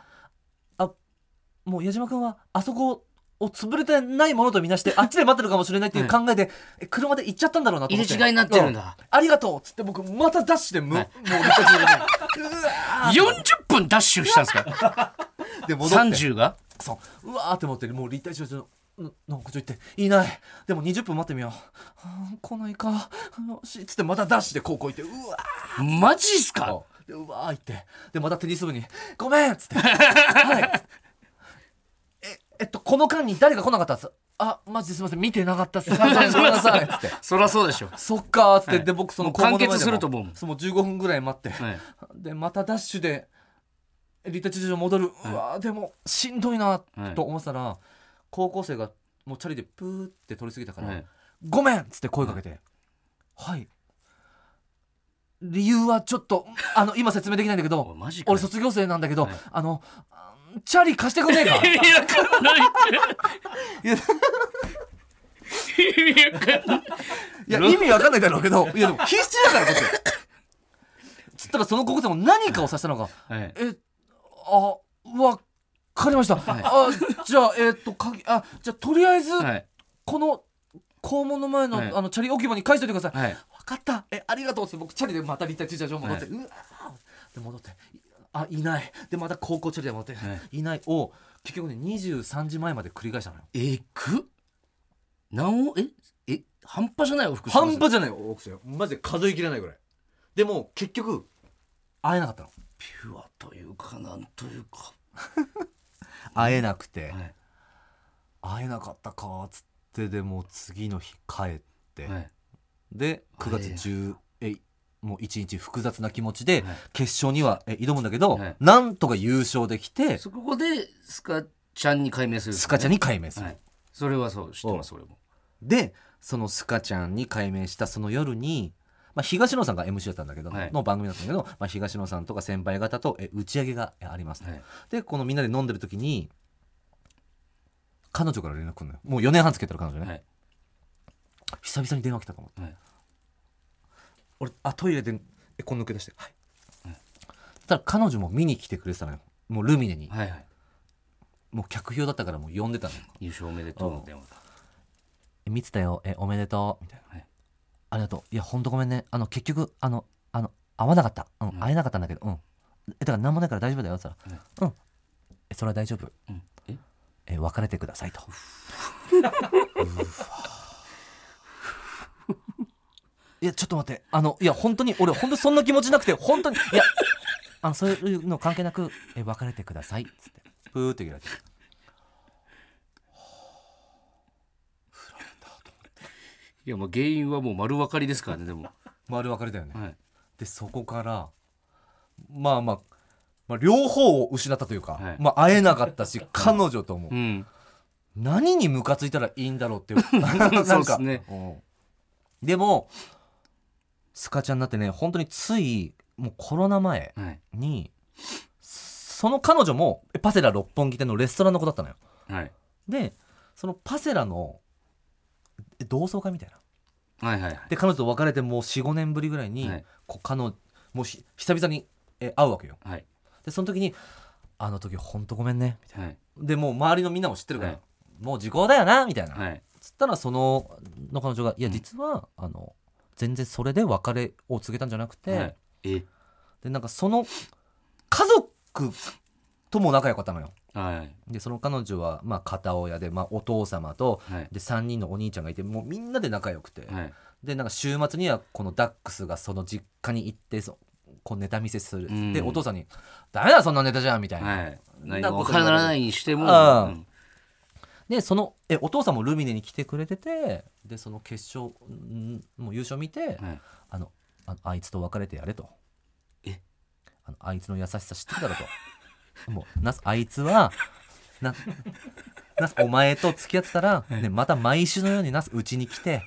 もう矢島君はあそこを潰れてないものとみなしてあっちで待ってるかもしれないっていう考えで、え車で行っちゃったんだろうなと思って。入れ違いになってるんうだありがとうっつって僕またダッシュでむ、はい。もう立体駐車場に。うわー40分ダッシュしたんですか？で戻って。30が？そう。うわーって思ってもう立体駐車場ののこっち行っていない。でも20分待ってみよう。はあ来ないか。よしっつってまたダッシュで高校行って。うわーマジっすか？でうわー行って。でまたテニス部に「ごめん」っつって「はい」ええっとこの間に誰が来なかったっす。あマジですいません。見てなかったっす。ごめんなさい。っつってそりゃそうでしょ。そっかーっつって、はい。で僕そのもう完結すると思うもん。そうもう15分ぐらい待って、はい。でまたダッシュで立体駐車場戻る、うわーでもしんどいなと思ってたら、高校生がもうチャリでプーって通り過ぎたから「はい。ごめん!」っつって声かけて「はい」理由はちょっとあの今説明できないんだけおどマジか俺卒業生なんだけど、はい。あのあチャリ貸してくんねえか。意味わかんないいや意味わかんない。いや意味わかんないだろうけどいやでも必死だからこっちつったらその高校生も何かをさせたのがはい。えあわかりました、あじゃあえっ、と鍵あじゃあとりあえず、はい。この校門の前の,、はい。あのチャリ置き場に返しといてください、はい。分かった。えありがとうって僕チャリでまた立体駐車場戻って、はうわー。で戻ってあいない。でまた高校チャリで戻って、、はいない。を結局ね23時前まで繰り返したのよ。えく？何を？え？え半端じゃない往復半端じゃない奥さん。よマジで数えきれないぐらい。でも結局会えなかったの。ピュアというかなんというか。会えなくて、はい。会えなかったかっつってでも次の日帰って、はい。で9月10えもう一日複雑な気持ちではい。決勝にはえ挑むんだけど、はい。なんとか優勝できてそこでスカちゃんに改名するスカちゃんに改名する、はい。それはそう知ってますそれも。でそのスカちゃんに改名したその夜に、まあ、東野さんが MC だったんだけど、はい。の番組だったんだけど、まあ、東野さんとか先輩方とえ打ち上げがえあります、はい。でこのみんなで飲んでる時に彼女から連絡来るのよ。もう4年半つけてる彼女ね、はい。久々に電話来たと思って、はい俺あトイレでえこん抜け出して。はい、はいそしたら彼女も見に来てくれてたのよ。もうルミネに、はいはい。もう客票だったからもう呼んでたのよ。優勝おめでとうの電話だ。え見てたよ。えおめでとう。みたいな、はい。ありがとう。いやほんとごめんね。あの結局あのあの会わなかった。うん、うん。会えなかったんだけど。うん。えだから何もないから大丈夫だよ。って言ったら、うん。えそれは大丈夫。うん。え？え別れてくださいと いやちょっと待って。あのいや本当に俺本当にそんな気持ちなくて本当にいやあのそういうの関係なくえ別れてください。っつって。プーって言われて。いやもう原因はもう丸分かりですからねでも。丸別れだよね、はい。でそこからまあまあ、まあ、両方を失ったというか、はい。まあ会えなかったし 彼女とも、うん。何にムカついたらいいんだろうっていうなんか そうっすね。うん。でもスカちゃんになってね本当についもうコロナ前はい。にその彼女もえパセラ六本木店のレストランの子だったのよ。はい。でそのパセラのえ同窓会みたいな。はいはいはい。で彼女と別れてもう45年ぶりぐらいに、はい。こう彼女もうひ久々にえ会うわけよ。はい。でその時に「あの時ほんとごめんね」みたいはい。なでもう周りのみんなも知ってるから「はい。もう時効だよな」みたいな、はい。つったらそのの彼女が「いや実は、あの全然それで別れを告げたんじゃなくて、はい。え。でなんかその家族とも仲良かったのよ。はい。でその彼女は、まあ、片親で、まあ、お父様とはい。で3人のお兄ちゃんがいてもうみんなで仲良くて、はい。でなんか週末にはこのダックスがその実家に行ってそこうネタ見せする、うん。でお父さんに「ダメだそんなネタじゃん」みたいな、はい。何なもこと言われる分からないにしてもうん。うんでそのえお父さんもルミネに来てくれててでその決勝んもう優勝見て、はい。あのああいつと別れてやれと。え？あのあいつの優しさ知ってるだろと。もうなすあいつはななすお前と付き合ってたら、ね、また毎週のようになすうちに来て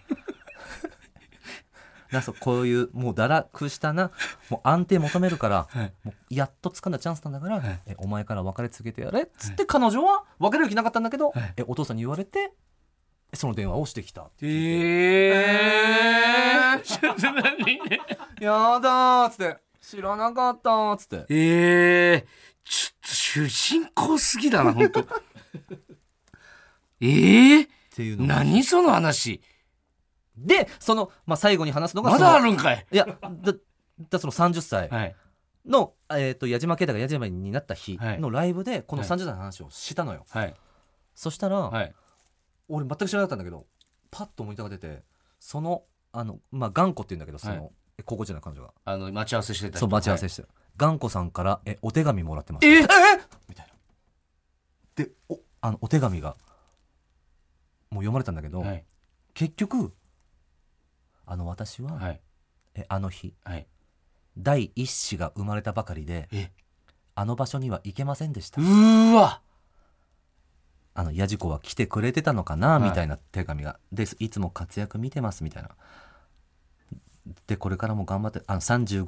なそうこういうもう堕落したなもう安定求めるから、はい。もうやっと掴んだチャンスなんだから、はい。えお前から別れ続けてやれ。っつって彼女は別れる気なかったんだけど、はい。えお父さんに言われてその電話をしてきた。ってえー、ちょっと何やだーっつって。知らなかったーっつって。えー、ちょっと主人公すぎだな本当 えー、っていうのが何その話でその、まあ、最後に話すのがまだあるんかい。いやだだその30歳はい。の、えー、と矢島啓太が矢島になった日はい。のライブでこのはい。30歳の話をしたのよ、はい。そしたら、はい。俺全く知らなかったんだけどパッと思い出が出てそのあのまあ頑固って言うんだけどその、はい。え高校時代の彼女があの待ち合わせしてた人。そう待ち合わせして、頑固さんからえお手紙もらってます。えみたいな。でおあのお手紙がもう読まれたんだけど、はい。結局あの私は、はい。えあの日はい。第一子が生まれたばかりでえ。あの場所には行けませんでした。うーわ。あのヤジコは来てくれてたのかな、はい。みたいな手紙が。でいつも活躍見てますみたいな。でこれからも頑張ってあの30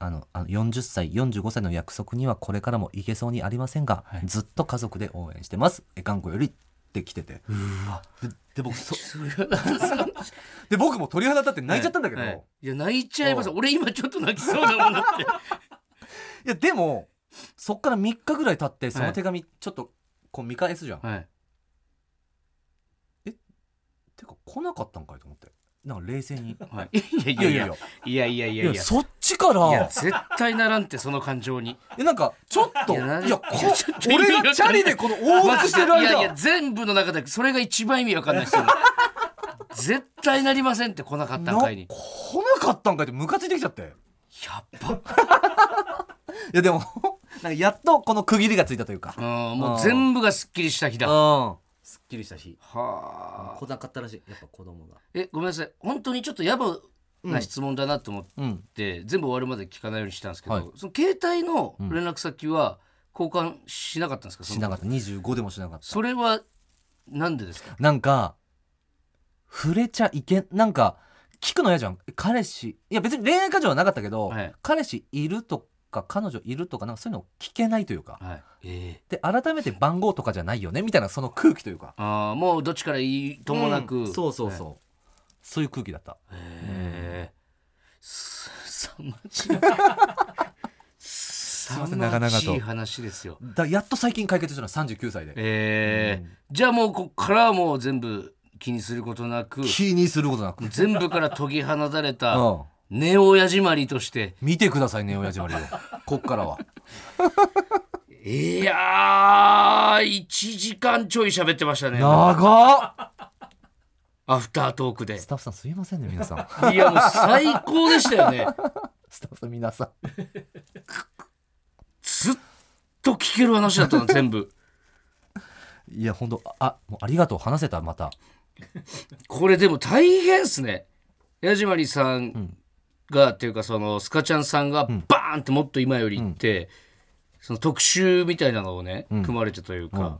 あのあの40歳45歳の約束にはこれからもいけそうにありませんが、はい。ずっと家族で応援してます。え頑固より。って来てて。うーわで で僕そで僕も鳥肌立って泣いちゃったんだけど、はいい、いや泣いちゃいます。う。俺今ちょっと泣きそうだもんだって。やでもそっから3日ぐらい経ってその手紙ちょっとこう見返すじゃん、はい。てか来なかったんかいと思ってなんか冷静に、はい、いやいやいや。いやいやいや。そっちから。いや絶対ならんってその感情に。えなんかちょっといやいやこ俺がチャリでこの大落してる間いやいや全部の中でそれが一番意味わかんないですよ絶対なりませんって来なかったんかいに。来なかったんかいってムカついてきちゃって。やっぱ。いやでもなんかやっとこの区切りがついたというか。うんもう全部がすっきりした日だ。うん。すっきりした日。はあ。来なかったらしい。やっぱ子供が。えごめんなさい。本当にちょっと野暮な質問だなと思っうん。て、全部終わるまで聞かないようにしたんですけど、はい。その携帯の連絡先は交換しなかったんですか、しなかった25でもしなかった。それはなんでですか？なんか触れちゃいけんなんか聞くの嫌じゃん。彼氏いや別に恋愛感情はなかったけど、はい。彼氏いるとか彼女いるとかなんかそういうの聞けないというか。はい。ええ。で改めて番号とかじゃないよねみたいなその空気というか。ああもうどっちからいいともなく、うんそうそうそう、そういう空気だった。へえ。すさまじ。い すいません長々と。い話ですよ。だやっと最近解決したの39歳で。ええ。じゃあもうこっからはもう全部気にすることなく。気にすることなく、全部から研ぎ放たれたうん、ネオヤジマリとして。見てくださいね親父まりを。こっからは。いやー1時間ちょい喋ってましたね。長っ。アフタートークで。スタッフさんすいませんね皆さん。いやもう最高でしたよね。スタッフさん皆さん。ずっと聞ける話だったの全部。いや本当あもうありがとう。話せたまた。これでも大変っすね。ヤジマリさんが、っていうかそのスカちゃんさんがバーンってもっと今より行って、その特集みたいなのをね、組まれてというか、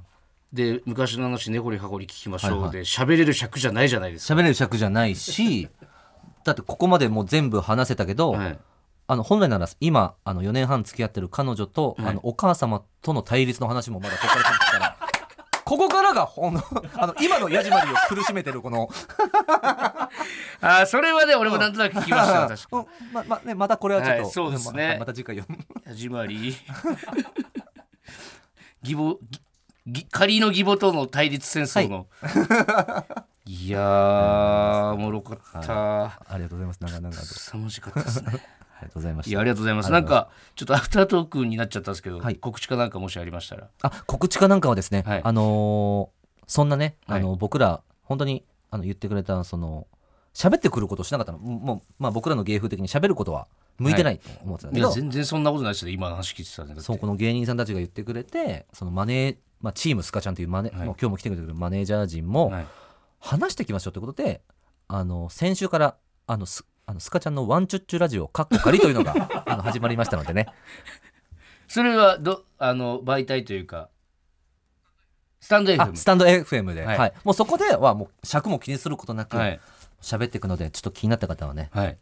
で昔の話根掘り葉掘り聞きましょう、はいはい。で喋れる尺じゃないじゃないですか、喋れる尺じゃないし だってここまでもう全部話せたけど、はい、あの本来なら今あの4年半付き合ってる彼女と、はい。あのお母様との対立の話もまだここから聞くからここからがほんの あの今のヤジマリを苦しめてるこの。あーそれはね俺もなんとなく聞きましたよ確かうん。ままね、またこれはちょっと、はいそうですね。ままた次回読む。始まり義母仮の義母との対立戦争の、い、やーおもろかった、ありがとうございます。長々と。凄まじかったですねありがとうございました。いやありがとうございます。なんかちょっとアフタートークになっちゃったんですけど、はい。告知かなんかもしありましたら。あ告知かなんかはですね、はい。あのーそんなね、あのは僕ら本当にあの言ってくれたその喋ってくることをしなかったの。もう、まあ、僕らの芸風的に喋ることは向いてないと思ってたんだけど、いや全然そんなことないですよ。今の話聞いてたねだって。そうこの芸人さんたちが言ってくれてそのマネー、まあ、チームスカちゃんというマネ、はい。もう今日も来てくれてるマネージャー陣もはい。話していきましょうということで、あの先週からあのスあのスカちゃんのワンチュッチュラジオカッコ仮というのが あの始まりましたのでね。それはどあの媒体というかスタンドあ FM スタンド FM で、ははい。いもうそこではもう尺も気にすることなく、はい。喋っていくのでちょっと気になった方はねはい。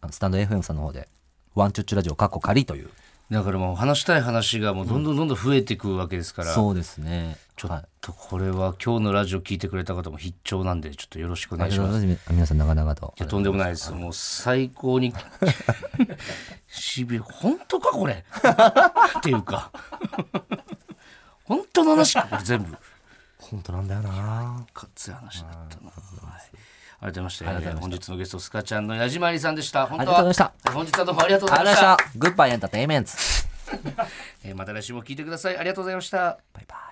あのスタンド FM さんの方で「ワンチュッチュラジオ」かっこ仮というだからもう話したい話がもうどんどんどんどん増えていくわけですから、そうですね。ちょはいっとこれは今日のラジオ聞いてくれた方も必聴なんでちょっとよろしくお願いします。す。皆さん長々と。いやとんでもないです。もう最高にしびれ本当かこれ？っていうか。本当の話かこれ全部。本当なんだよな。かっつい話だったな。はい改めまして本日のゲストスカちゃんの矢島りさんでした。本ありがとうございま本日はどうもありがとうごありがとうございざいました。グッバイエンターテインメンツ えーまた来週も聞いてください。ありがとうございました。バイバイ